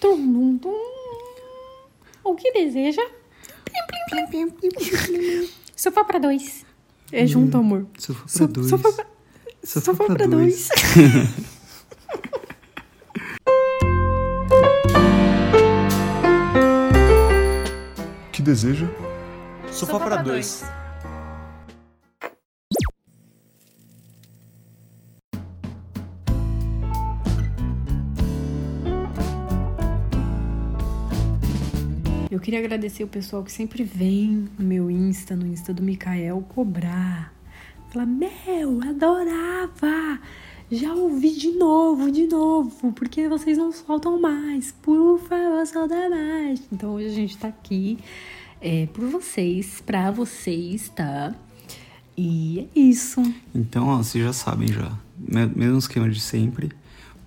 Tum, tum, tum. O que deseja? Sofá pra dois. É junto, amor. Sofá pra So- dois. Sofá pra, Sofá sofá pra pra dois. dois. que deseja? Sofá para dois. Eu queria agradecer o pessoal que sempre vem no meu Insta, no Insta do Mikael, cobrar. Falar, meu, adorava! Já ouvi de novo, de novo, porque vocês não soltam mais. Por favor, solta mais. Então hoje a gente tá aqui é, por vocês, pra vocês, tá? E é isso. Então, ó, vocês já sabem já. Me- Mesmo esquema de sempre.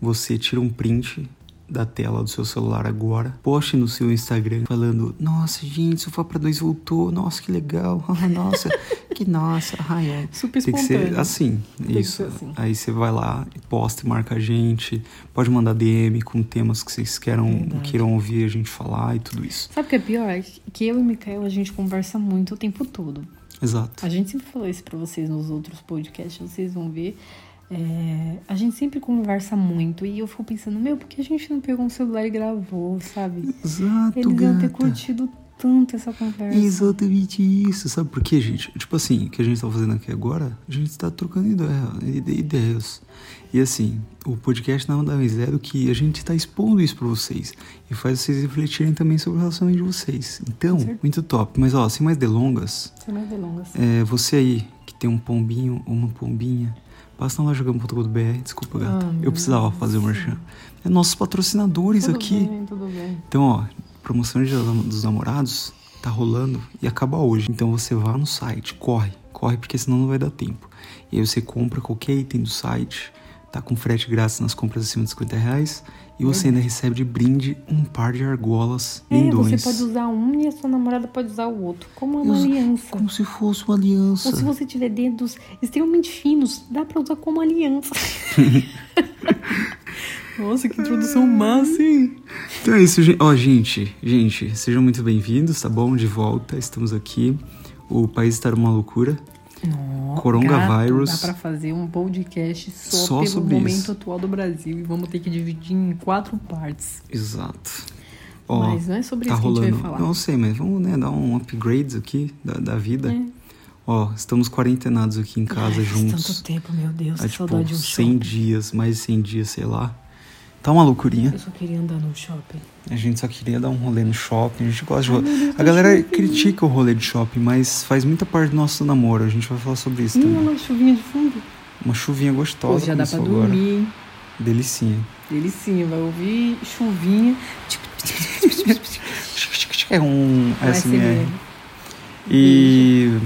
Você tira um print da tela do seu celular agora, poste no seu Instagram falando: Nossa, gente, Sofá pra dois voltou. Nossa, que legal. Nossa, que nossa. Ai, é. Super Tem que ser assim, que isso. ser assim. Aí você vai lá, posta e marca a gente. Pode mandar DM com temas que vocês queiram, Verdade. queiram ouvir a gente falar e tudo isso. Sabe o que é pior? Que eu e o Mikael, a gente conversa muito o tempo todo. Exato. A gente sempre falou isso pra vocês nos outros podcasts, vocês vão ver. É, a gente sempre conversa muito e eu fico pensando, meu, por que a gente não pegou um celular e gravou, sabe? Exato, Eles iam ter gata. curtido tanto essa conversa. Exatamente isso. Sabe por quê, gente? Tipo assim, o que a gente tá fazendo aqui agora, a gente tá trocando ideia, ide- ideias. E assim, o podcast nada mais é do que a gente tá expondo isso pra vocês. E faz vocês refletirem também sobre o relacionamento de vocês. Então, muito top. Mas ó, sem mais delongas, Sem mais delongas. é, você aí que tem um pombinho ou uma pombinha, passa na loja.com.br. Desculpa, gata. Ah, Eu precisava fazer o merchan. É nossos patrocinadores tudo aqui. bem, tudo bem. Então, ó, promoção de dos namorados tá rolando e acaba hoje. Então você vá no site, corre, corre porque senão não vai dar tempo. E aí você compra qualquer item do site, tá com frete grátis nas compras acima de 50 reais e você ainda recebe de brinde um par de argolas É, lindões. você pode usar um e a sua namorada pode usar o outro, como uma Usa- aliança. Como se fosse uma aliança. Ou se você tiver dedos extremamente finos, dá pra usar como aliança. Nossa, que introdução massa, hein? Então é isso, gente. Ó, gente, gente, sejam muito bem-vindos, tá bom? De volta, estamos aqui. O país está numa loucura. Nossa, Coronavírus. Dá pra fazer um podcast só, Só pelo sobre momento isso. atual do Brasil e vamos ter que dividir em quatro partes. Exato. Ó, mas não é sobre tá isso que a rolando. gente vai falar. Não sei, mas vamos né, dar um upgrade aqui da, da vida. É. Ó, estamos quarentenados aqui em casa Ai, juntos. tanto tempo, meu Deus, Há que saudade tipo de um 100 shopping. dias, mais de 100 dias, sei lá. Tá uma loucurinha. Eu só queria andar no shopping. A gente só queria dar um rolê no shopping. A gente gosta de rolê. A galera shopping. critica o rolê de shopping, mas faz muita parte do nosso namoro. A gente vai falar sobre isso Ih, também. uma chuvinha de fundo. Uma chuvinha Pô, gostosa. já dá pra agora. dormir? Delicinha. Delicinha, vai ouvir chuvinha. É um Vai SMR. E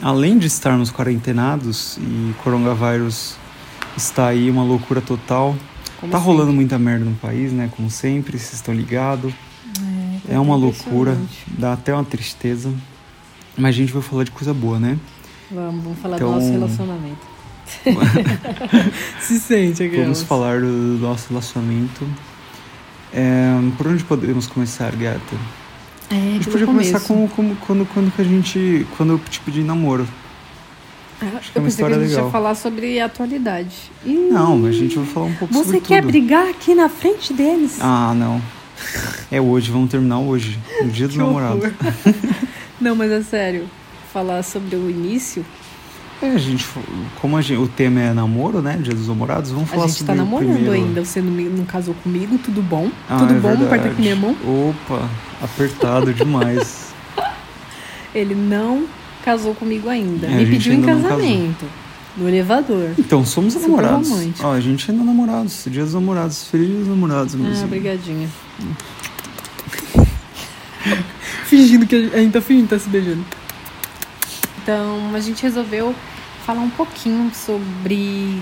além de estarmos quarentenados e coronavírus está aí uma loucura total. Como tá sempre. rolando muita merda no país, né? Como sempre, vocês estão ligados. É, É uma loucura, dá até uma tristeza. Mas a gente vai falar de coisa boa, né? Vamos, vamos falar Então- do nosso relacionamento. Se sente aquelas. Vamos falar do nosso relacionamento. É, por onde podemos começar, gata? É, A gente podia começar com, com- quando, quando que a gente. Quando eu te pedi namoro. Acho que é eu uma pensei que história a gente legal. ia falar sobre a atualidade. Não, mas a gente vai falar um pouco Você sobre quer tudo. brigar aqui na frente deles? Ah, não. É hoje, vamos terminar hoje. No dia dos namorados. Não, mas é sério. Falar sobre o início. É, a gente, como a gente- o tema é namoro, né? Dia dos namorados, vamos A falar gente sobre tá namorando o primeiro. ainda. Você não, não casou comigo, tudo bom? Ah, tudo é bom? verdade. Aperta aqui minha mão. Opa, apertado demais. Ele não casou comigo ainda. É, Me pediu em ainda casamento. No elevador. Então, somos Super namorados. romântico. Ó, a gente ainda é namorados. Dia dos namorados. Feliz dia dos namorados, Ah, meus brigadinha. fingindo que a gente tá fingindo, tá se beijando. Então, a gente resolveu falar um pouquinho sobre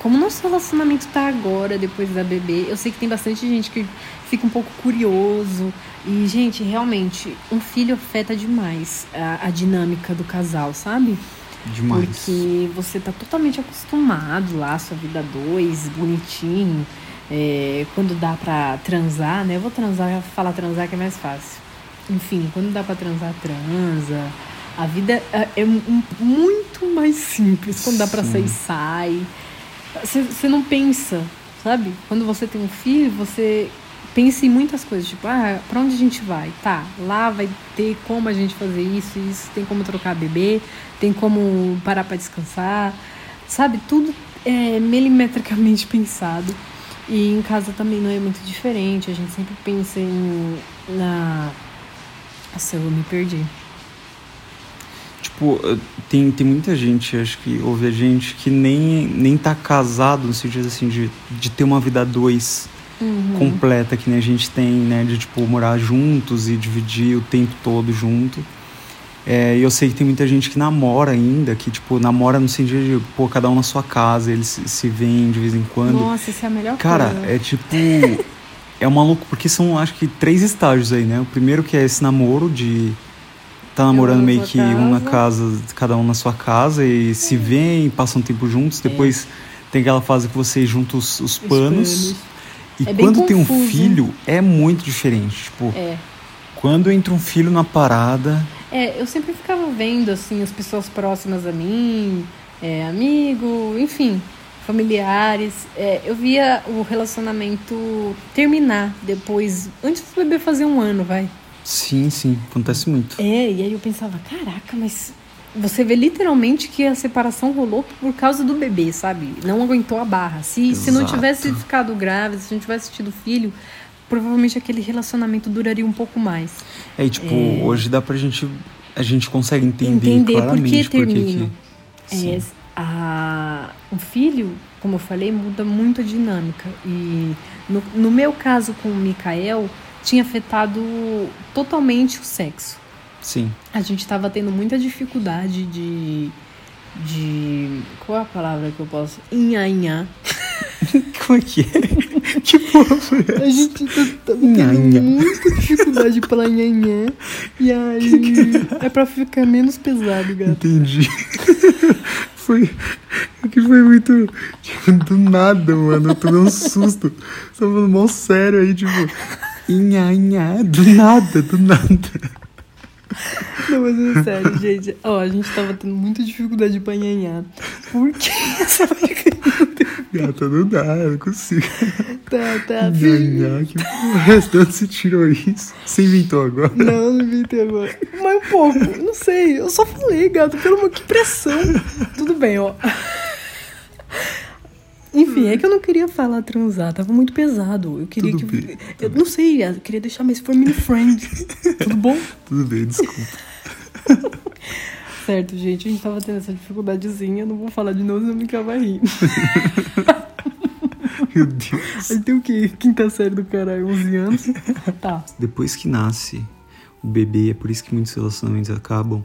como nosso relacionamento tá agora, depois da bebê. Eu sei que tem bastante gente que fica um pouco curioso. E, gente, realmente, um filho afeta demais a, a dinâmica do casal, sabe? Demais. Porque você tá totalmente acostumado lá, sua vida dois, bonitinho. É, quando dá pra transar, né? Eu vou transar, falar transar que é mais fácil. Enfim, quando dá pra transar, transa. A vida é, é muito mais simples. Quando dá pra sair, sai. Você não pensa, sabe? Quando você tem um filho, você pensa em muitas coisas. Tipo, ah, pra onde a gente vai? Tá, lá vai ter como a gente fazer isso, isso. Tem como trocar bebê, tem como parar pra descansar. Sabe? Tudo é milimetricamente pensado. E em casa também não é muito diferente. A gente sempre pensa em, na. Nossa, eu me perdi. Tipo, eh, tem, tem muita gente, acho que ouve a gente, que nem, nem tá casado no sentido assim de, de ter uma vida a dois uhum. completa que nem a gente tem, né? De tipo, morar juntos e dividir o tempo todo junto. É, e eu sei que tem muita gente que namora ainda, que, tipo, namora no sentido de, pô, cada um na sua casa, eles se, se veem de vez em quando. Nossa, isso é a melhor Cara, coisa. é tipo. é uma loucura, porque são, acho que, três estágios aí, né? O primeiro que é esse namoro de. Tá namorando meio que casa. um na casa, cada um na sua casa, e é. se veem, passam tempo juntos. É. Depois tem aquela fase que vocês juntam os, os panos. E é quando tem um filho, é muito diferente. Tipo, é. quando entra um filho na parada. É, eu sempre ficava vendo, assim, as pessoas próximas a mim, é, amigo, enfim, familiares. É, eu via o relacionamento terminar depois, antes do bebê fazer um ano, vai. Sim, sim, acontece muito. É, e aí eu pensava, caraca, mas você vê literalmente que a separação rolou por causa do bebê, sabe? Não aguentou a barra. Se, se não tivesse ficado grávida, se não tivesse tido filho, provavelmente aquele relacionamento duraria um pouco mais. É, e, tipo, é... hoje dá pra gente. A gente consegue entender, entender claramente por que termina. É, a, o filho, como eu falei, muda muito a dinâmica. E no, no meu caso com o Mikael, tinha afetado totalmente o sexo. Sim. A gente estava tendo muita dificuldade de. de. Qual é a palavra que eu posso? Inhanhá. Como é que é? que porra foi essa? A gente tá, tá tendo muita dificuldade pra nhanhã. E aí é pra ficar menos pesado, gato. Entendi. foi. Que foi muito. Tipo, do nada, mano. Eu tomei um susto. Você tá falando mal sério aí, tipo. Inhanhá. Do nada, do nada. Não, mas é sério, gente. Ó, a gente tava tendo muita dificuldade de banhanhar. Por que essa Gata, não dá, eu não consigo. Tá, tá. Banhanhar, que porra, de onde você tirou isso? Você inventou agora? Não, não inventei agora. Mas um pouco, não sei. Eu só falei, gato, pelo amor, que pressão. Tudo bem, ó. Enfim, é que eu não queria falar transar, tava muito pesado. Eu queria Tudo que. Bem, eu não sei, eu queria deixar mais family friend. Tudo bom? Tudo bem, desculpa. certo, gente, a gente tava tendo essa dificuldadezinha, não vou falar de novo, senão me vai rir. Meu Deus. Aí tem o quê? Quinta série do caralho, 11 anos. Tá. Depois que nasce o bebê, é por isso que muitos relacionamentos acabam.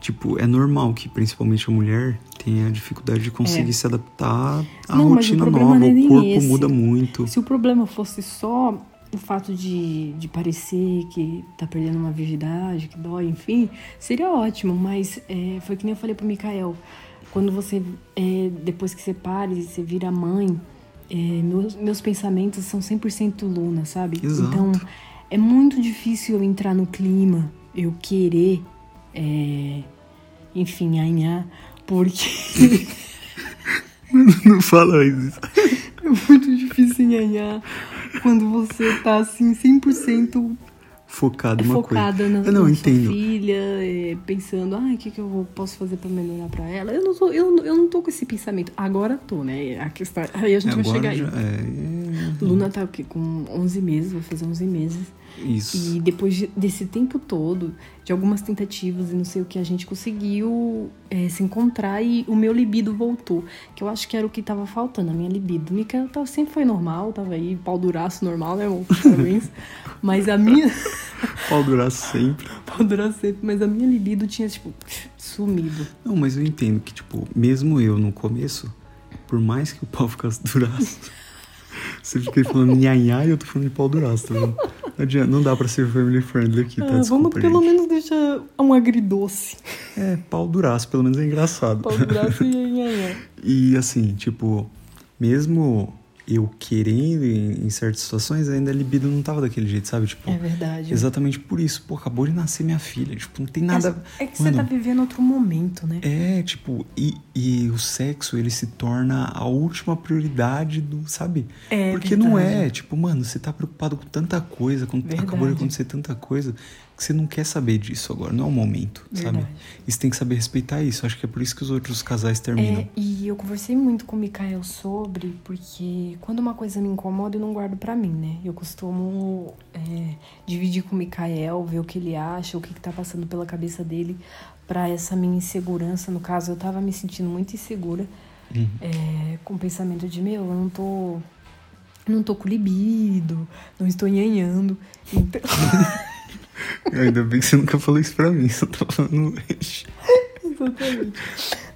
Tipo, é normal que principalmente a mulher tem a dificuldade de conseguir é. se adaptar à não, rotina o nova, o corpo esse. muda muito. Se o problema fosse só o fato de, de parecer que tá perdendo uma virgindade, que dói, enfim, seria ótimo, mas é, foi que nem eu falei pro Mikael, quando você, é, depois que você pare você vira mãe, é, meus, meus pensamentos são 100% Luna, sabe? Exato. Então, é muito difícil eu entrar no clima, eu querer, é, enfim, anhar porque. Não fala isso. É muito difícil enganhar quando você tá assim 100% focado uma focada coisa. na, eu não na entendo. sua filha, é, pensando, ah, o que, que eu posso fazer para melhorar para ela? Eu não, tô, eu, eu não tô com esse pensamento. Agora tô, né? A questão, aí a gente Agora vai chegar já, aí. É... Luna tá o quê? Com 11 meses, vai fazer 11 meses. Isso. E depois de, desse tempo todo, de algumas tentativas e não sei o que, a gente conseguiu é, se encontrar e o meu libido voltou. Que eu acho que era o que tava faltando, a minha libido. Mikael tava, sempre foi normal, tava aí, pau duraço normal, né, amor? Parabéns. mas a minha. pau duraço sempre. pau duraço sempre, mas a minha libido tinha, tipo, sumido. Não, mas eu entendo que, tipo, mesmo eu no começo, por mais que o pau ficasse duraço. Você fica falando nhanhá e eu tô falando de pau duraço, tá vendo? Não, adianta, não dá pra ser family friendly aqui, tá? Ah, Desculpa, vamos pelo gente. menos deixar um agridoce. É, pau duraço, pelo menos é engraçado. Pau duraço e nhanhá. E assim, tipo, mesmo eu querendo em, em certas situações, ainda a libido não tava daquele jeito, sabe? Tipo, É verdade. exatamente por isso. Pô, acabou de nascer minha filha. Tipo, não tem nada. É, é que Mano, você tá vivendo outro momento, né? É, tipo, e, e o sexo, ele se torna a última prioridade do, sabe? É Porque não verdade. é, tipo, mano, você tá preocupado com tanta coisa, com, acabou de acontecer tanta coisa, que você não quer saber disso agora, não é o momento, sabe? Verdade. E você tem que saber respeitar isso. Acho que é por isso que os outros casais terminam. É, e eu conversei muito com o Mikael sobre, porque quando uma coisa me incomoda, eu não guardo pra mim, né? Eu costumo é, dividir com o Mikael, ver o que ele acha, o que, que tá passando pela cabeça dele, pra essa minha insegurança. No caso, eu tava me sentindo muito insegura, Uhum. é, com o pensamento de, meu, eu não tô. Não tô com libido, não estou nhanhando. Então, Ainda bem que você nunca falou isso pra mim, você tá falando hoje. Exatamente.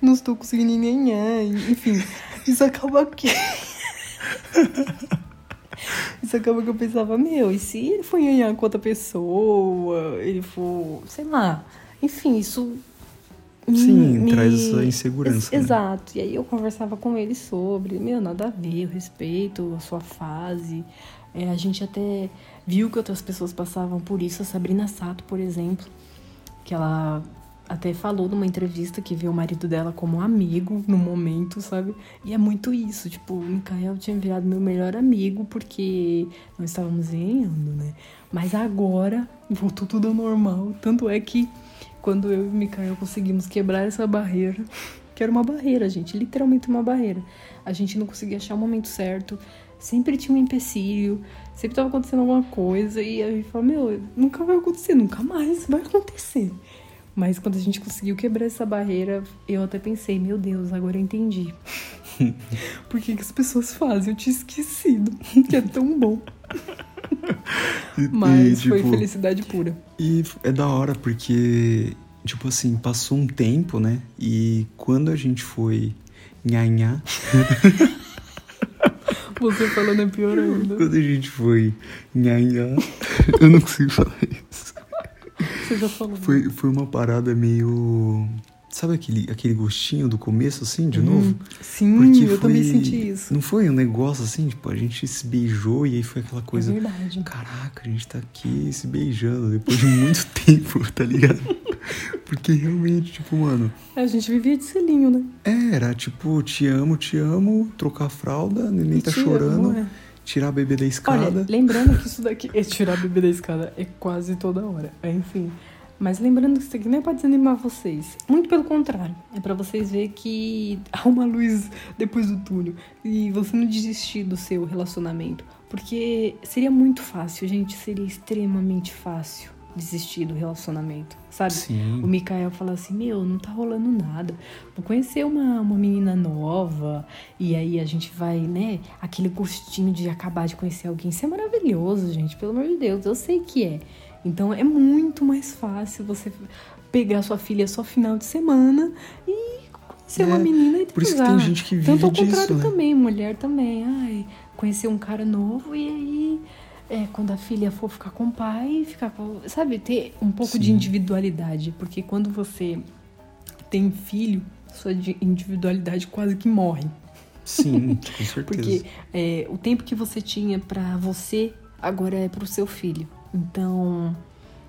Não estou conseguindo nhanhar, enfim. Isso acaba que. Isso acaba que eu pensava, meu, e se ele for nhanhar com outra pessoa, ele for, sei lá. Enfim, isso. Sim, me- traz essa insegurança, né? Exato. E aí eu conversava com ele sobre, meu, nada a ver, eu respeito a sua fase. É, a gente até viu que outras pessoas passavam por isso. A Sabrina Sato, por exemplo, que ela até falou numa entrevista que viu o marido dela como amigo no momento, sabe? E é muito isso, tipo, o Mikael tinha virado meu melhor amigo porque nós estávamos ganhando, né? Mas agora voltou tudo ao normal. Tanto é que quando eu e o Mikael conseguimos quebrar essa barreira, que era uma barreira, gente, literalmente uma barreira. A gente não conseguia achar o momento certo, sempre tinha um empecilho, sempre tava acontecendo alguma coisa, e aí falou, meu, nunca vai acontecer, nunca mais vai acontecer. Mas quando a gente conseguiu quebrar essa barreira, eu até pensei, meu Deus, agora eu entendi. Por que, que as pessoas fazem? Eu tinha esquecido, que é tão bom. E- Mas e, foi tipo, felicidade pura. E é da hora porque, tipo assim, passou um tempo, né? E quando a gente foi nhanhá, Você falando é pior ainda. quando a gente foi nhanhá, eu não consigo falar isso. Você já falou. Foi, foi uma parada meio. Sabe aquele, aquele gostinho do começo, assim, de novo? Hum, Sim, Porque eu também foi- senti isso. Não foi um negócio assim, tipo, a gente se beijou e aí foi aquela coisa. É verdade. Caraca, a gente tá aqui se beijando depois de muito tempo, tá ligado? Porque realmente, tipo, mano, a gente vivia de selinho, né? era tipo, te amo, te amo, trocar a fralda, neném tá chorando, amo, é. tirar a bebê da escada. Olha, lembrando que isso daqui é tirar a bebê da escada é quase toda hora. É, Enfim. Mas lembrando que isso aqui não é pra desanimar vocês. Muito pelo contrário. É pra vocês verem que há uma luz depois do túnel. E você não desistir do seu relacionamento. Porque seria muito fácil, gente. Seria extremamente fácil desistir do relacionamento. Sabe? Sim. O Mikael fala assim: Meu, não tá rolando nada. Vou conhecer uma, uma menina nova. E aí a gente vai, né? Aquele gostinho de acabar de conhecer alguém. Isso é maravilhoso, gente. Pelo amor de Deus, eu sei que é. Então é muito mais fácil você pegar sua filha só final de semana e conhecer É, uma menina e por isso que tem gente que vive Tanto ao disso, contrário né? também, mulher também. Ai, conhecer um cara novo e aí. É, quando a filha for ficar com o pai, ficar com. Sabe, ter um pouco de Sim. individualidade. Porque quando você tem filho, sua di- individualidade quase que morre. Sim, com certeza. Porque é, o tempo que você tinha pra você, agora é pro seu filho. Então,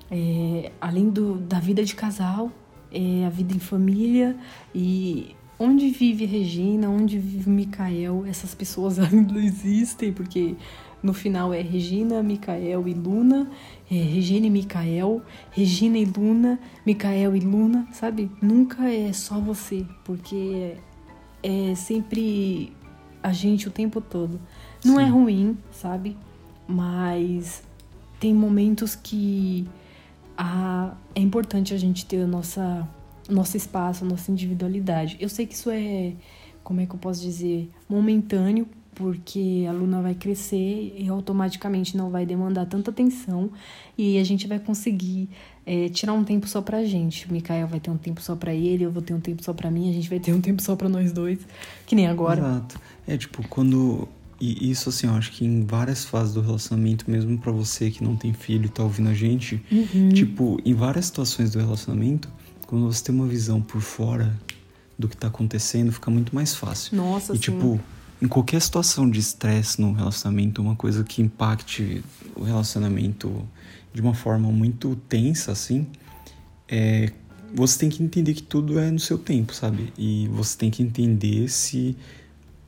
é, além do, da vida de casal, é a vida em família e onde vive Regina, onde vive Micael, essas pessoas ainda existem, porque no final é Regina, Micael e Luna, é Regina e Micael, Regina e Luna, Micael e Luna, sabe? Nunca é só você, porque é sempre a gente o tempo todo. Não é Sim. ruim, sabe? Mas tem momentos que a, é importante a gente ter a nossa, nosso espaço, a nossa individualidade. Eu sei que isso é, como é que eu posso dizer, momentâneo, porque a Luna vai crescer e automaticamente não vai demandar tanta atenção e a gente vai conseguir é, tirar um tempo só pra gente. O Mikael vai ter um tempo só pra ele, eu vou ter um tempo só pra mim, a gente vai ter um tempo só pra nós dois, que nem agora. Exato. É tipo, quando. E isso, assim, eu acho que em várias fases do relacionamento, mesmo pra você que não tem filho e tá ouvindo a gente, Uhum. tipo, em várias situações do relacionamento, quando você tem uma visão por fora do que tá acontecendo, fica muito mais fácil. Nossa, E assim, tipo, em qualquer situação de estresse no relacionamento, uma coisa que impacte o relacionamento de uma forma muito tensa, assim, é, você tem que entender que tudo é no seu tempo, sabe? E você tem que entender se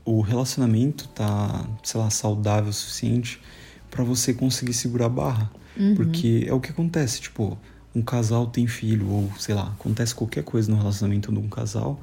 o relacionamento tá, sei lá, saudável o suficiente para você conseguir segurar a barra. Uhum. Porque é o que acontece, tipo, um casal tem filho, ou sei lá, acontece qualquer coisa no relacionamento de um casal,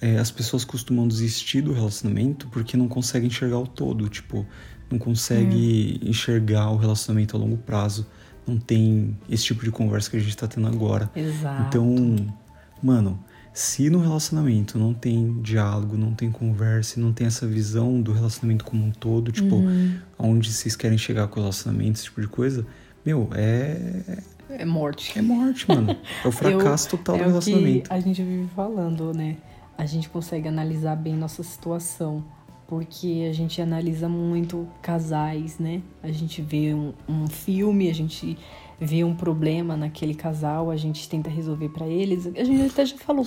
é, as pessoas costumam desistir do relacionamento porque não conseguem enxergar o todo, tipo, não consegue é. enxergar o relacionamento a longo prazo. Não tem esse tipo de conversa que a gente tá tendo agora. Exato. Então, mano, se no relacionamento não tem diálogo, não tem conversa, não tem essa visão do relacionamento como um todo, tipo, uhum. aonde vocês querem chegar com o relacionamento, esse tipo de coisa, meu, é. É morte. É morte, mano. É o fracasso Eu, total é do relacionamento. que a gente vive falando, né? A gente consegue analisar bem nossa situação. Porque a gente analisa muito casais, né? A gente vê um, um filme, a gente vê um problema naquele casal, a gente tenta resolver para eles. A gente até já falou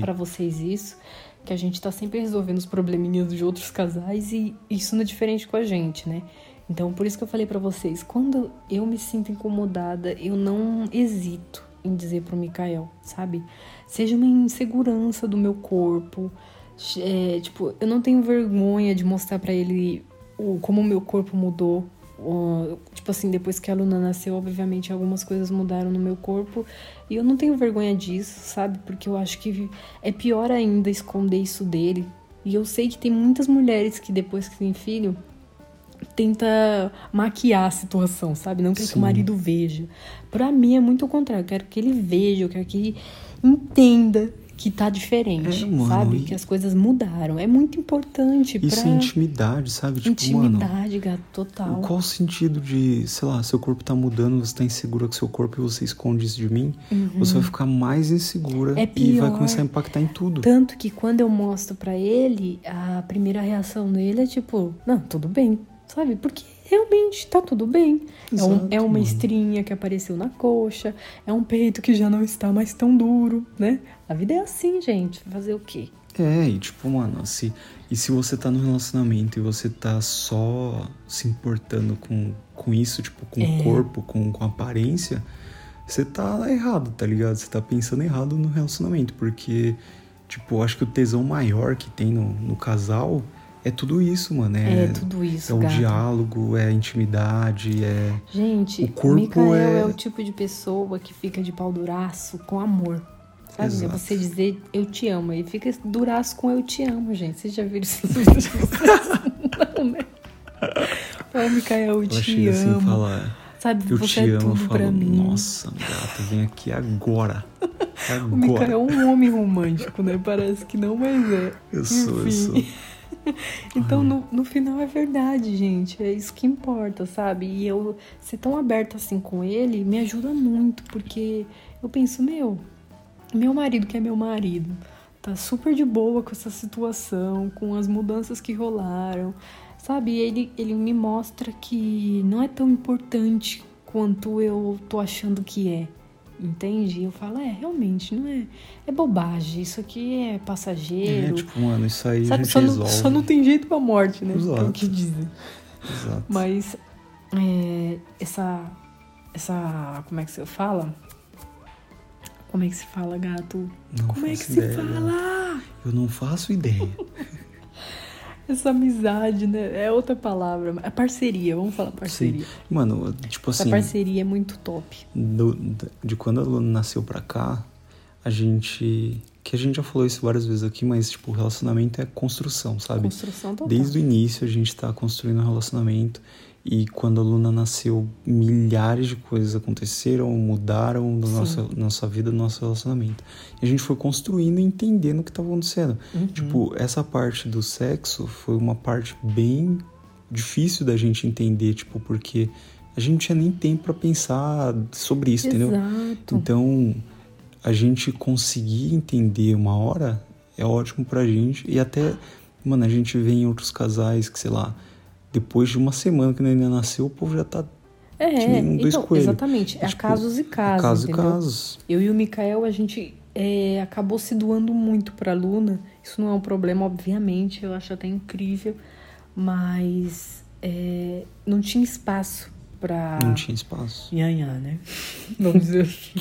para vocês isso, que a gente tá sempre resolvendo os probleminhas de outros casais e isso não é diferente com a gente, né? Então, por isso que eu falei para vocês, quando eu me sinto incomodada, eu não hesito em dizer pro Mikael, sabe? Seja uma insegurança do meu corpo, é, tipo, eu não tenho vergonha de mostrar para ele o, como o meu corpo mudou. O, tipo assim, depois que a Luna nasceu, obviamente algumas coisas mudaram no meu corpo e eu não tenho vergonha disso, sabe? Porque eu acho que é pior ainda esconder isso dele. E eu sei que tem muitas mulheres que depois que têm filho tenta maquiar a situação, sabe? Não quer Sim. que o marido veja. Para mim é muito o contrário. Eu quero que ele veja, eu quero que ele entenda que tá diferente, é, mano, sabe? E... Que as coisas mudaram. É muito importante Isso pra... é intimidade, sabe? Tipo, intimidade, mano, gato, total. Qual o sentido de, sei lá, seu corpo tá mudando, você tá insegura com seu corpo e você esconde isso de mim? Uhum. Você vai ficar mais insegura é e vai começar a impactar em tudo. Tanto que quando eu mostro para ele, a primeira reação dele é tipo, não, tudo bem, sabe? Porque realmente tá tudo bem. Exato, é, um, é, uma mano. estrinha que apareceu na coxa, é um peito que já não está mais tão duro, né? A vida é assim, gente. Fazer o quê? É, e tipo, mano, se, e se você tá no relacionamento e você tá só se importando com, com isso, tipo, com é. o corpo, com, com a aparência, você tá errado, tá ligado? Você tá pensando errado no relacionamento, porque, tipo, acho que o tesão maior que tem no, no casal é tudo isso, mano. É, é tudo isso. É o diálogo, é a intimidade, é. Gente, o corpo é... é o tipo de pessoa que fica de pau duraço com amor. Sabe? É Exato. Você dizer eu te amo. Ele fica duraço com eu te amo, gente. Vocês já viram isso? Não, né? Ô, Mikael, eu te assim amo. Assim, falar, Sabe, eu você te é amo, tudo eu falo, pra mim. Nossa, gata, vem aqui agora. agora. O Mikael é um homem romântico, né? Parece que não, mas é. Eu sou, Enfim. eu sou. então, no, no final é verdade, gente. É isso que importa, sabe? E eu ser tão aberta assim com ele me ajuda muito, porque eu penso, meu, meu marido, que é meu marido, tá super de boa com essa situação, com as mudanças que rolaram, sabe? Ele, ele me mostra que não é tão importante quanto eu tô achando que é. Entende? Eu falo, é, realmente, não é. É bobagem, isso aqui é passageiro. É, tipo, mano, isso aí Sabe, só resolve. Não, só não tem jeito pra morte, né? Exato. É o que dizem. Exato. Mas é, essa. Essa. Como é que você fala? Como é que se fala, gato? Não como é que ideia. se fala? Eu não faço ideia. Essa amizade, né? É outra palavra. É parceria, vamos falar parceria. Sim. Mano, tipo assim. Essa parceria é muito top. Do, de quando a Luna nasceu pra cá, a gente. Que a gente já falou isso várias vezes aqui, mas, tipo, relacionamento é construção, sabe? Construção total. Desde o início a gente tá construindo um relacionamento. E quando a Luna nasceu, milhares de coisas aconteceram, mudaram na nossa, nossa vida, no nosso relacionamento. E a gente foi construindo e entendendo o que estava acontecendo. Uhum. Tipo, essa parte do sexo foi uma parte bem difícil da gente entender, tipo, porque a gente não tinha nem tempo para pensar sobre isso, Exato. entendeu? Então, a gente conseguir entender uma hora é ótimo pra gente. E até, mano, a gente vê em outros casais que, sei lá, depois de uma semana que a neném nasceu, o povo já tá é, dois então, coelhos. exatamente. É tipo, casos e casos. Casos entendeu? e casos. Eu e o Mikael, a gente é, acabou se doando muito pra Luna. Isso não é um problema, obviamente. Eu acho até incrível. mas é, não tinha espaço pra. Não tinha espaço. Nhanhá, né? Vamos dizer assim.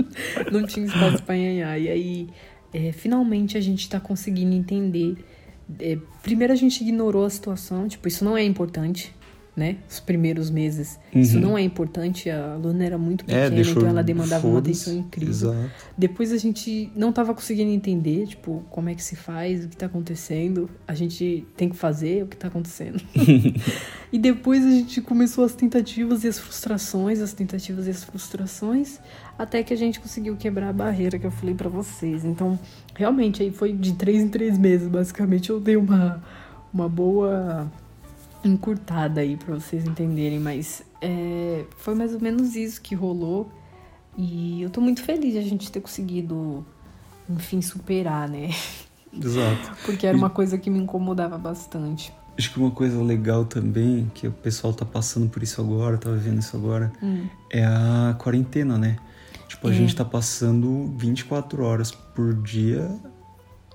não tinha espaço pra nhanhá. E aí, é, finalmente a gente tá conseguindo entender. É, primeiro a gente ignorou a situação, tipo, isso não é importante, né? Os primeiros meses. Isso Uhum. não é importante. A Luna era muito É, pequena, deixou. então ela demandava uma atenção incrível. Exato. Depois a gente não tava conseguindo entender, tipo, como é que se faz, o que tá acontecendo. A gente tem que fazer o que tá acontecendo. e depois a gente começou as tentativas e as frustrações, as tentativas e as frustrações, até que a gente conseguiu quebrar a barreira que eu falei pra vocês. Então, realmente, aí foi de três em três meses, basicamente, eu dei uma, uma boa encurtada aí pra vocês entenderem, mas é, foi mais ou menos isso que rolou. E eu tô muito feliz de a gente ter conseguido, enfim, superar, né? Exato. Porque era uma coisa que me incomodava bastante. Acho que uma coisa legal também, que o pessoal tá passando por isso agora, tá vivendo isso agora, Hum. é a quarentena, né? Tipo, a É. gente tá passando 24 horas por dia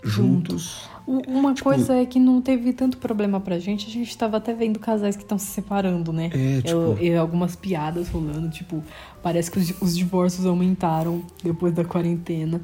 juntos. Uma Tipo- coisa é que não teve tanto problema pra gente, a gente tava até vendo casais que estão se separando, né? É, tipo- eu- algumas piadas rolando, tipo, parece que os, os divórcios aumentaram depois da quarentena,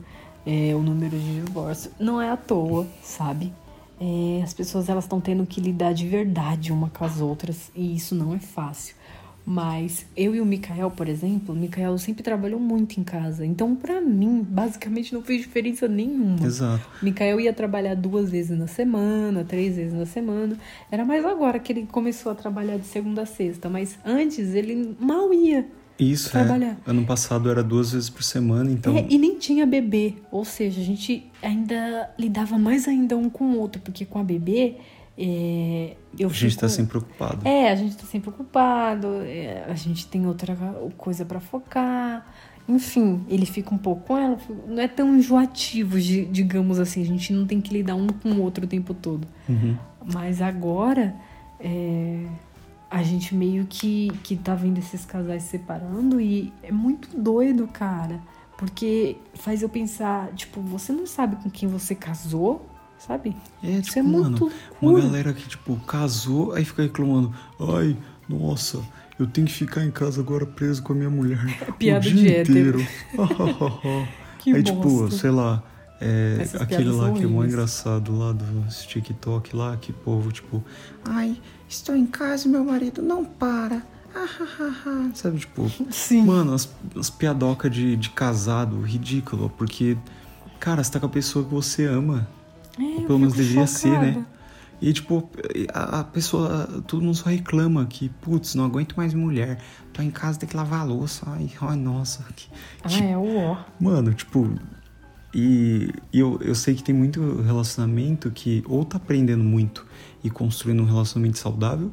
é, o número de divórcios. Não é à toa, sabe? É, as pessoas elas estão tendo que lidar de verdade uma com as outras e isso não é fácil. Mas eu e o Mikael, por exemplo, o Mikael sempre trabalhou muito em casa. Então, pra mim, basicamente não fez diferença nenhuma. Exato. Mikael ia trabalhar duas vezes na semana, três vezes na semana. Era mais agora que ele começou a trabalhar de segunda a sexta, mas antes ele mal ia. Isso, Trabalhar. é. Ano passado era duas vezes por semana, então. É, e nem tinha bebê. Ou seja, a gente ainda lidava mais ainda um com o outro, porque com a bebê. É, eu a gente fico... tá sempre preocupado. É, a gente tá sempre ocupado, é, a gente tem outra coisa pra focar. Enfim, ele fica um pouco com ela, não é tão enjoativo, di- digamos assim. A gente não tem que lidar um com o outro o tempo todo. Uhum. Mas agora, é, a gente meio que, que tá vendo esses casais se separando e é muito doido, cara. Porque faz eu pensar, tipo, você não sabe com quem você casou, sabe? É, Isso tipo, é muito mano, uma loucura. galera que, tipo, casou, aí fica reclamando. Ai, nossa, eu tenho que ficar em casa agora preso com a minha mulher. piada o de dia hétero. inteiro. Que aí, tipo, bosta. sei lá, é, Essas aquele lá que é mó horríveis. engraçado lá do TikTok lá, que povo, tipo, Ai, estou em casa e meu marido não para. Sabe, tipo, Sim. Mano, as, as piadocas de, de casado, ridículo, porque, cara, você tá com a pessoa que você ama. É, pelo menos fico deveria ser, né? chocada. E, tipo, a, pessoa, todo mundo só reclama que, putz, não aguento mais mulher. Tô em casa, tem que lavar a louça. Ai, ai nossa. Que, Ah, que- é o ó. Mano, tipo. E, e eu, eu sei que tem muito relacionamento que ou tá aprendendo muito e construindo um relacionamento saudável,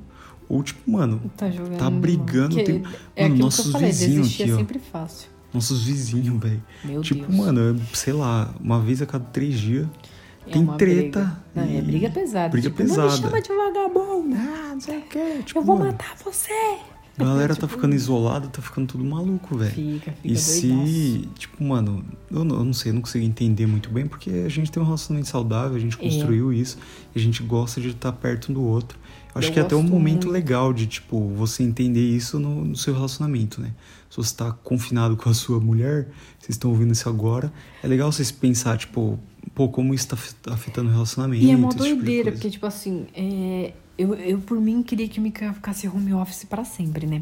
ou, tipo, mano, Tá jogando. Tá brigando, tem- É Mano, que nossos eu falei, vizinhos desistir aqui, é ó. sempre fácil. nossos vizinhos, velho. Meu Tipo, Deus. mano, sei lá, uma vez a cada três dias É tem treta. briga. Não, é briga pesada. briga tipo, Não me pesada. chama de vagabundo. Ah, não sei o quê. Tipo, eu vou mano, matar você. A galera tá Tipo, ficando isolada, tá ficando tudo maluco, velho. Fica, fica E doidaço. se, tipo, mano, eu não, eu não sei, eu não consigo entender muito bem, porque a gente tem um relacionamento saudável, a gente É. construiu isso, e a gente gosta de estar perto um do outro. Eu acho Eu que é até um momento muito. legal de, tipo, você entender isso no, no seu relacionamento, né? Se você tá confinado com a sua mulher, vocês estão ouvindo isso agora, é legal vocês pensar, tipo, pô, como isso tá afet- afetando o relacionamento. E é esse tipo de doideira, coisa. porque, tipo assim, é, eu, eu por mim queria que o Mikael ficasse home office pra sempre, né?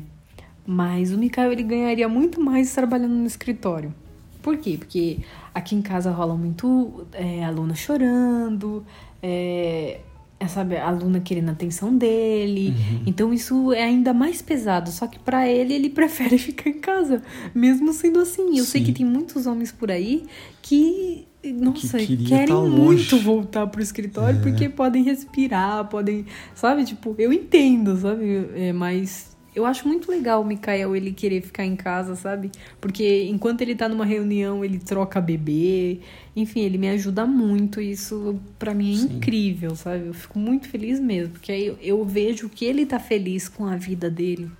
Mas o Mikael, ele ganharia muito mais trabalhando no escritório. Por quê? Porque aqui em casa rola muito é, aluna chorando, é, é, sabe, aluna querendo a atenção dele. Uhum. Então isso é ainda mais pesado. Só que pra ele, ele prefere ficar em casa. Mesmo sendo assim. Eu sei Sim. que tem muitos homens por aí que, nossa, queria querem tá muito voltar pro escritório É. porque podem respirar, podem. Sabe, tipo, eu entendo, sabe? É, mas eu acho muito legal o Mikael ele querer ficar em casa, sabe? Porque enquanto ele tá numa reunião, ele troca bebê. Enfim, ele me ajuda muito. e Isso pra mim é Sim. incrível, sabe? Eu fico muito feliz mesmo. Porque aí eu, eu vejo que ele tá feliz com a vida dele.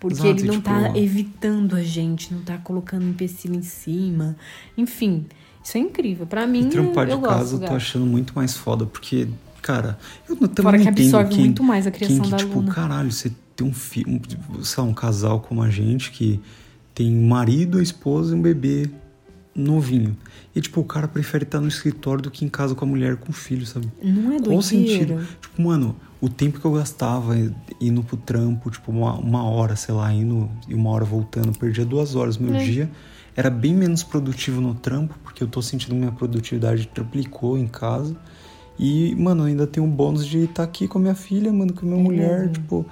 Porque Exato, ele não tipo, tá evitando a gente, não tá colocando empecilho em cima. Enfim, isso é incrível. Pra mim, E trampar eu de casa eu tô gato. achando muito mais foda, porque, Cara, eu não- também Fora que entendo absorve quem, muito mais a quem criação que, da tipo, Luna. caralho, você tem um filho, um, sei lá, um casal como a gente que tem um marido, a esposa e um bebê novinho. E, tipo, o cara prefere estar no escritório do que em casa com a mulher com o filho, sabe? Não é Qual o sentido? doideira? Tipo, mano, o tempo que eu gastava indo pro trampo, tipo, uma, uma hora, sei lá, indo e uma hora voltando, perdia duas horas do meu É. dia. Era bem menos produtivo no trampo, porque eu tô sentindo minha produtividade triplicou em casa. E, mano, ainda tenho o bônus de estar aqui com a minha filha, mano, com a minha mulher, mesmo. tipo,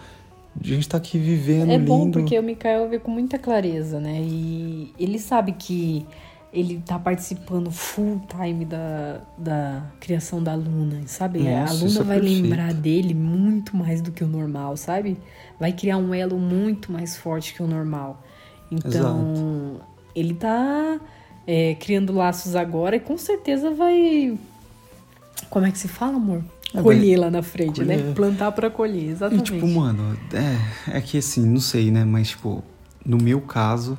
a gente tá aqui vivendo É lindo. bom porque o Mikael vê com muita clareza, né? E ele sabe que ele tá participando full time da, da criação da Luna, sabe? Nossa, a Luna é vai lembrar dele muito mais do que o normal, sabe? Vai criar um elo muito mais forte que o normal. Então, ele tá é, criando laços agora e com certeza vai. Como é que se fala, amor? Vai- Colher lá na frente, né? colher. Plantar pra colher, E, exatamente. tipo, mano, é, é que assim, não sei, né? Mas, tipo, no meu caso,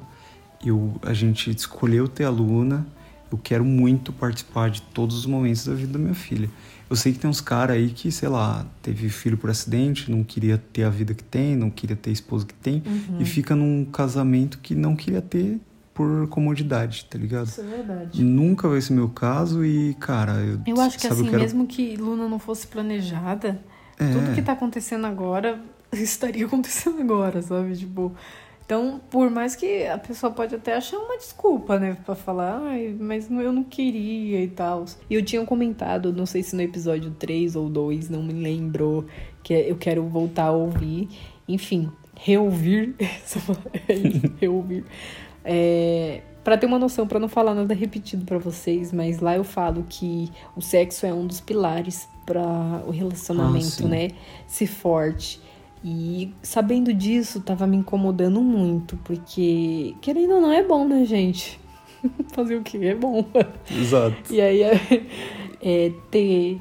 eu, a gente escolheu ter aluna. Eu quero muito participar de todos os momentos da vida da minha filha. Eu sei que tem uns caras aí que, sei lá, teve filho por acidente, não queria ter a vida que tem, não queria ter a esposa que tem, Uhum. e fica num casamento que não queria ter por comodidade, tá ligado? Isso é verdade. Nunca vai ser meu caso e, cara, eu, Eu acho que assim, eu quero... mesmo que Luna não fosse planejada, É. tudo que tá acontecendo agora estaria acontecendo agora, sabe? Tipo. Então, por mais que a pessoa pode até achar uma desculpa, né? Pra falar, Ai, mas eu não queria e tal. E eu tinha comentado, não sei se no episódio 3 ou 2, não me lembro, que eu quero voltar a ouvir. Enfim, reouvir. reouvir. É, para ter uma noção, para não falar nada repetido para vocês, mas lá eu falo que o sexo é um dos pilares para o Ah, relacionamento, sim. né? Ser forte. E sabendo disso, tava me incomodando muito, porque querendo ou não é bom, né, gente? Fazer o quê? É bom. Exato. E aí, é, é, ter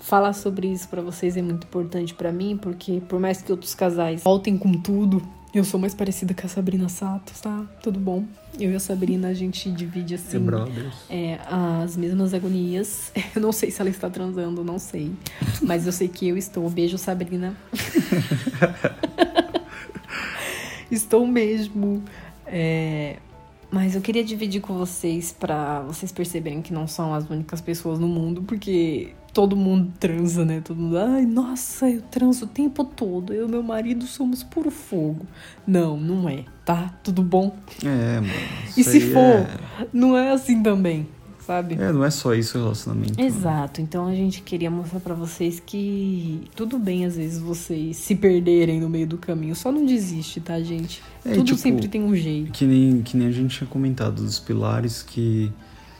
falar sobre isso pra vocês é muito importante pra mim, porque por mais que outros casais voltem com tudo, eu sou mais parecida com a Sabrina Sato, tá? Tudo bom? Eu e a Sabrina, a gente divide assim. É é, as mesmas agonias. Eu não sei se ela está transando, não sei. Mas eu sei que eu estou. Beijo, Sabrina. estou mesmo. É, mas eu queria dividir com vocês pra vocês perceberem que não são as únicas pessoas no mundo, porque todo mundo transa, né? Todo mundo, ai, nossa, eu transo o tempo todo. Eu e meu marido somos puro fogo. Não, não é, tá? Tudo bom? É, mano. E se for, é- não é assim também, sabe? É, não é só isso o relacionamento. né? Exato, então a gente queria mostrar pra vocês que tudo bem às vezes vocês se perderem no meio do caminho, só não desiste, tá, gente? É, tudo tipo, sempre tem um jeito. Que nem, que nem a gente tinha comentado dos pilares que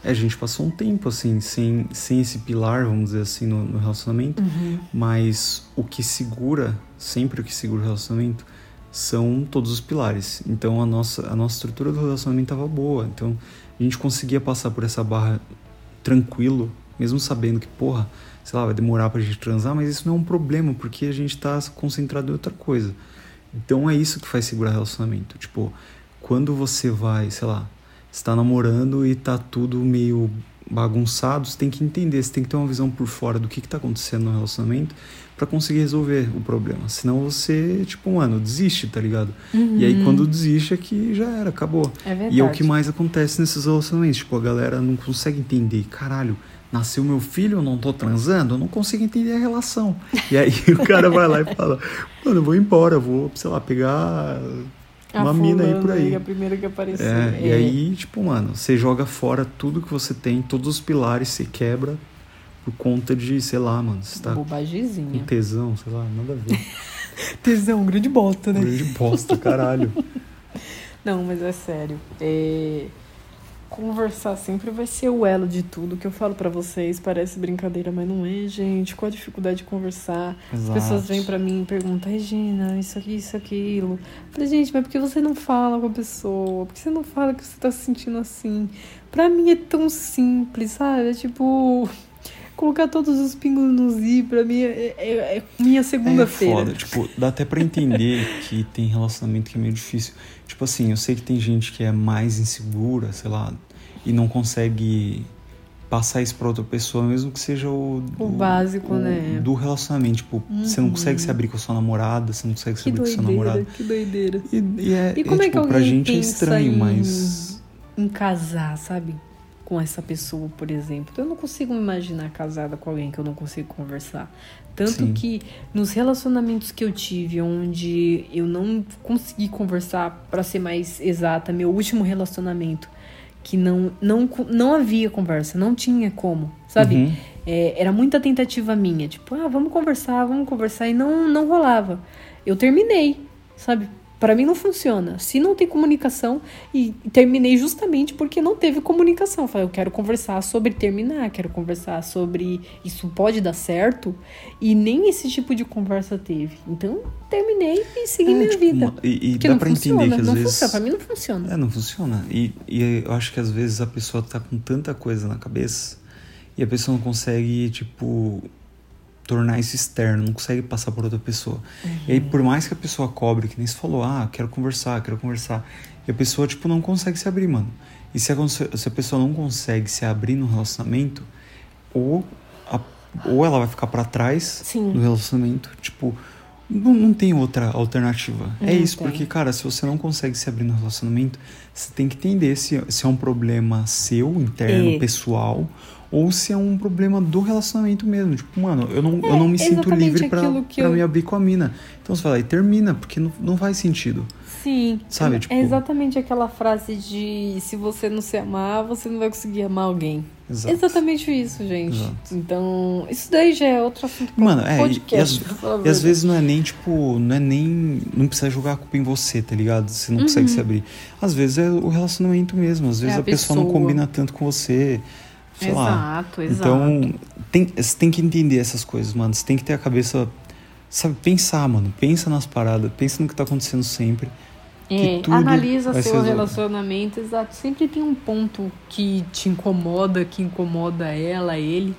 a gente passou um tempo assim, sem, sem esse pilar, vamos dizer assim, no, no relacionamento, Uhum. mas o que segura, sempre o que segura o relacionamento, são todos os pilares. Então a nossa, a nossa estrutura do relacionamento estava boa, então a gente conseguia passar por essa barra tranquilo, mesmo sabendo que, porra, sei lá, vai demorar pra gente transar, mas isso não é um problema, porque a gente tá concentrado em outra coisa. Então é isso que faz segurar relacionamento. Tipo, quando você vai, sei lá, está namorando e tá tudo meio bagunçado, você tem que entender, você tem que ter uma visão por fora do que, que tá acontecendo no relacionamento pra conseguir resolver o problema. Senão você, tipo, mano, desiste, tá ligado? E aí quando desiste é que já era, acabou. É verdade. E é o que mais acontece nesses relacionamentos. Tipo, a galera não consegue entender. Caralho, nasceu meu filho, eu não tô transando, eu não consigo entender a relação. E aí o cara vai lá e fala, mano, eu vou embora, eu vou, sei lá, pegar uma mina aí por aí. a primeira que apareceu. É, e aí, tipo, mano, você joga fora tudo que você tem, todos os pilares você quebra por conta de, sei lá, mano, você tá com Bobagemzinha. tesão, sei lá, nada a ver. Tesão, grande bosta, né? Grande bosta, caralho. Não, mas é sério. É, Conversar sempre vai ser o elo de tudo. O que eu falo pra vocês parece brincadeira, mas não é, gente. Qual a dificuldade de conversar? As pessoas vêm pra mim e perguntam, Regina, isso aqui, isso, aquilo. Eu falei, gente, mas por que você não fala com a pessoa? Por que você não fala que você tá se sentindo assim? Pra mim é tão simples, sabe? É tipo. Colocar todos os pingos nos i, pra mim é, é- é minha É segunda-feira. foda, tipo, dá até pra entender que tem relacionamento que é meio difícil. Tipo assim, eu sei que tem gente que é mais insegura, sei lá, e não consegue passar isso pra outra pessoa, mesmo que seja o. O básico, né? Do relacionamento. Tipo, você não consegue se abrir com a sua namorada, você não consegue se Que abrir com o seu namorado. doideira, que doideira. E, e é, E como é, tipo, que pra gente é estranho, em, mas. em casar, sabe? Com essa pessoa, por exemplo. Eu não consigo me imaginar casada com alguém que eu não consigo conversar. Tanto Sim. que nos relacionamentos que eu tive, onde eu não consegui conversar, pra ser mais exata, meu último relacionamento, que não, não, não havia conversa, não tinha como, sabe? Uhum. É, era muita tentativa minha, tipo, ah, vamos conversar, vamos conversar, e não, não rolava. Eu terminei, sabe? Pra mim não funciona. Se não tem comunicação, e terminei justamente porque não teve comunicação. Falei, eu quero conversar sobre terminar, quero conversar sobre isso pode dar certo, e nem esse tipo de conversa teve. Então, terminei e segui É, minha tipo, vida. e, e dá pra funciona, entender que às não vezes. funciona. Pra mim não funciona. É, não funciona. E, e eu acho que às vezes a pessoa tá com tanta coisa na cabeça e a pessoa não consegue, tipo, tornar isso externo, não consegue passar por outra pessoa. E aí, por mais que a pessoa cobre, que nem você falou, ah, quero conversar, quero conversar, e a pessoa, tipo, não consegue se abrir, mano. E se a, se a pessoa não consegue se abrir no relacionamento, ou, a- ou ela vai ficar pra trás Sim. do relacionamento, tipo, não, não tem outra alternativa. é Não isso, tem. porque, cara, se você não consegue se abrir no relacionamento, você tem que entender se, se é um problema seu, interno, É. pessoal, ou se é um problema do relacionamento mesmo. Tipo, mano, eu não, eu não me sinto exatamente livre pra, eu- me abrir com a mina. Então você vai lá e termina, porque não, não faz sentido. Sim. Sabe, é, tipo- é exatamente aquela frase de se você não se amar, você não vai conseguir amar alguém. Exato. Exatamente isso, gente. Exato. Então, isso daí já é outro assunto Mano, é, e, e, podcast. às, pra falar a e às vezes não é nem, tipo, não é nem. Não precisa jogar a culpa em você, tá ligado? Você não consegue se abrir. Às vezes é o relacionamento mesmo. Às vezes Uhum. É a a, pessoa não pessoa. combina tanto com você. Sei lá. Exato, exato. Então, tem, você tem que entender essas coisas, mano. Você tem que ter a cabeça. Sabe, pensar, mano. Pensa nas paradas, pensa no que tá acontecendo sempre. É, analisa seu relacionamento, exato. Sempre tem um ponto que te incomoda, que incomoda ela, ele.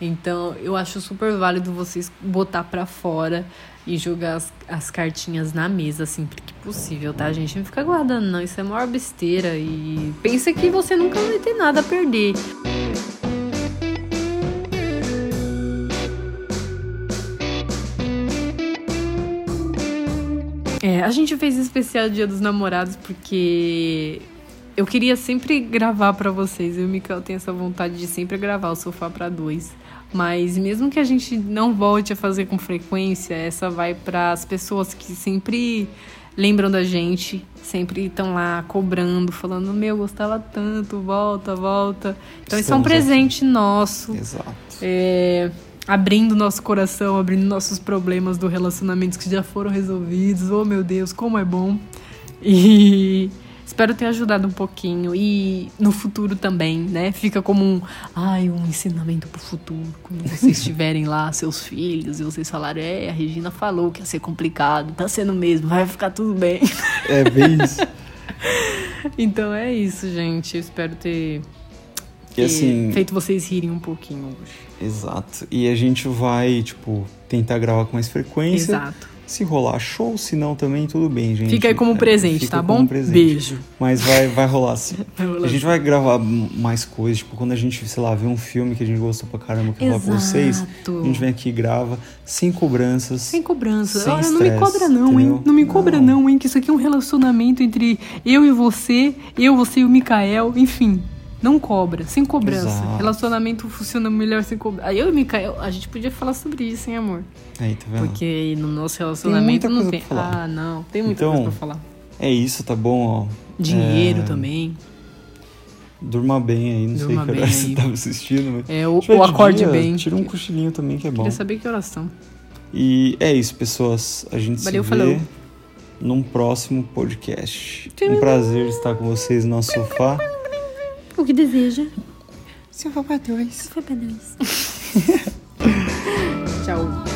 Então, eu acho super válido vocês botar pra fora e jogar as, as cartinhas na mesa sempre que possível, tá, gente? Não fica guardando, não. Isso é maior besteira. E pensa que você nunca vai ter nada a perder. É, a gente fez especial Dia dos Namorados porque eu queria sempre gravar pra vocês. Eu e o Mikael tem essa vontade de sempre gravar o Sofá pra Dois. Mas mesmo que a gente não volte a fazer com frequência, essa vai para as pessoas que sempre lembram da gente, sempre estão lá cobrando, falando: Meu, gostava tanto, volta, volta. Então, isso é um presente nosso Exato. é, abrindo nosso coração, abrindo nossos problemas do relacionamento que já foram resolvidos. Oh, meu Deus, como é bom. E espero ter ajudado um pouquinho. E no futuro também, né? Fica como um, ai, um ensinamento pro futuro. Quando vocês tiverem lá seus filhos e vocês falarem, é, a Regina falou que ia ser complicado, tá sendo mesmo, vai ficar tudo bem. É bem isso. então é isso, gente. Eu espero ter, E assim, feito vocês rirem um pouquinho hoje. exato. E a gente vai, tipo, tentar gravar com mais frequência. Exato. Se rolar show, se não também, tudo bem, gente. Fica aí como É, presente, fica tá como bom? presente. Beijo. Mas vai, vai rolar sim. Vai rolar A gente vai gravar mais coisas, tipo, quando a gente, sei lá, vê um filme que a gente gostou pra caramba, que falar pra vocês, a gente vem aqui e grava, sem cobranças. Sem cobrança. Sem Olha, não me cobra não, hein? entendeu? Não me cobra Não. não. hein? Que isso aqui é um relacionamento entre eu e você, eu, você e o Mikael, enfim. Não cobra, sem cobrança. Exato. Relacionamento funciona melhor sem cobrança. Aí eu e Mikael, a gente podia falar sobre isso, hein, amor? Aí, tá vendo? Porque no nosso relacionamento muita não tem. Ah, não. Tem muita Então, coisa pra falar. É isso, tá bom, ó. Dinheiro é, também. Durma bem aí, não Durma sei que bem hora você tava assistindo, mas... É, o, Se tiver o de acorde dia, bem. Tira um cochilinho também, que é bom. Queria saber que oração. E é isso, pessoas. A gente Valeu, se vê falou. num próximo podcast. Um prazer estar com vocês no nosso sofá. O que deseja? Seu Fabadões. pra dois. Tchau.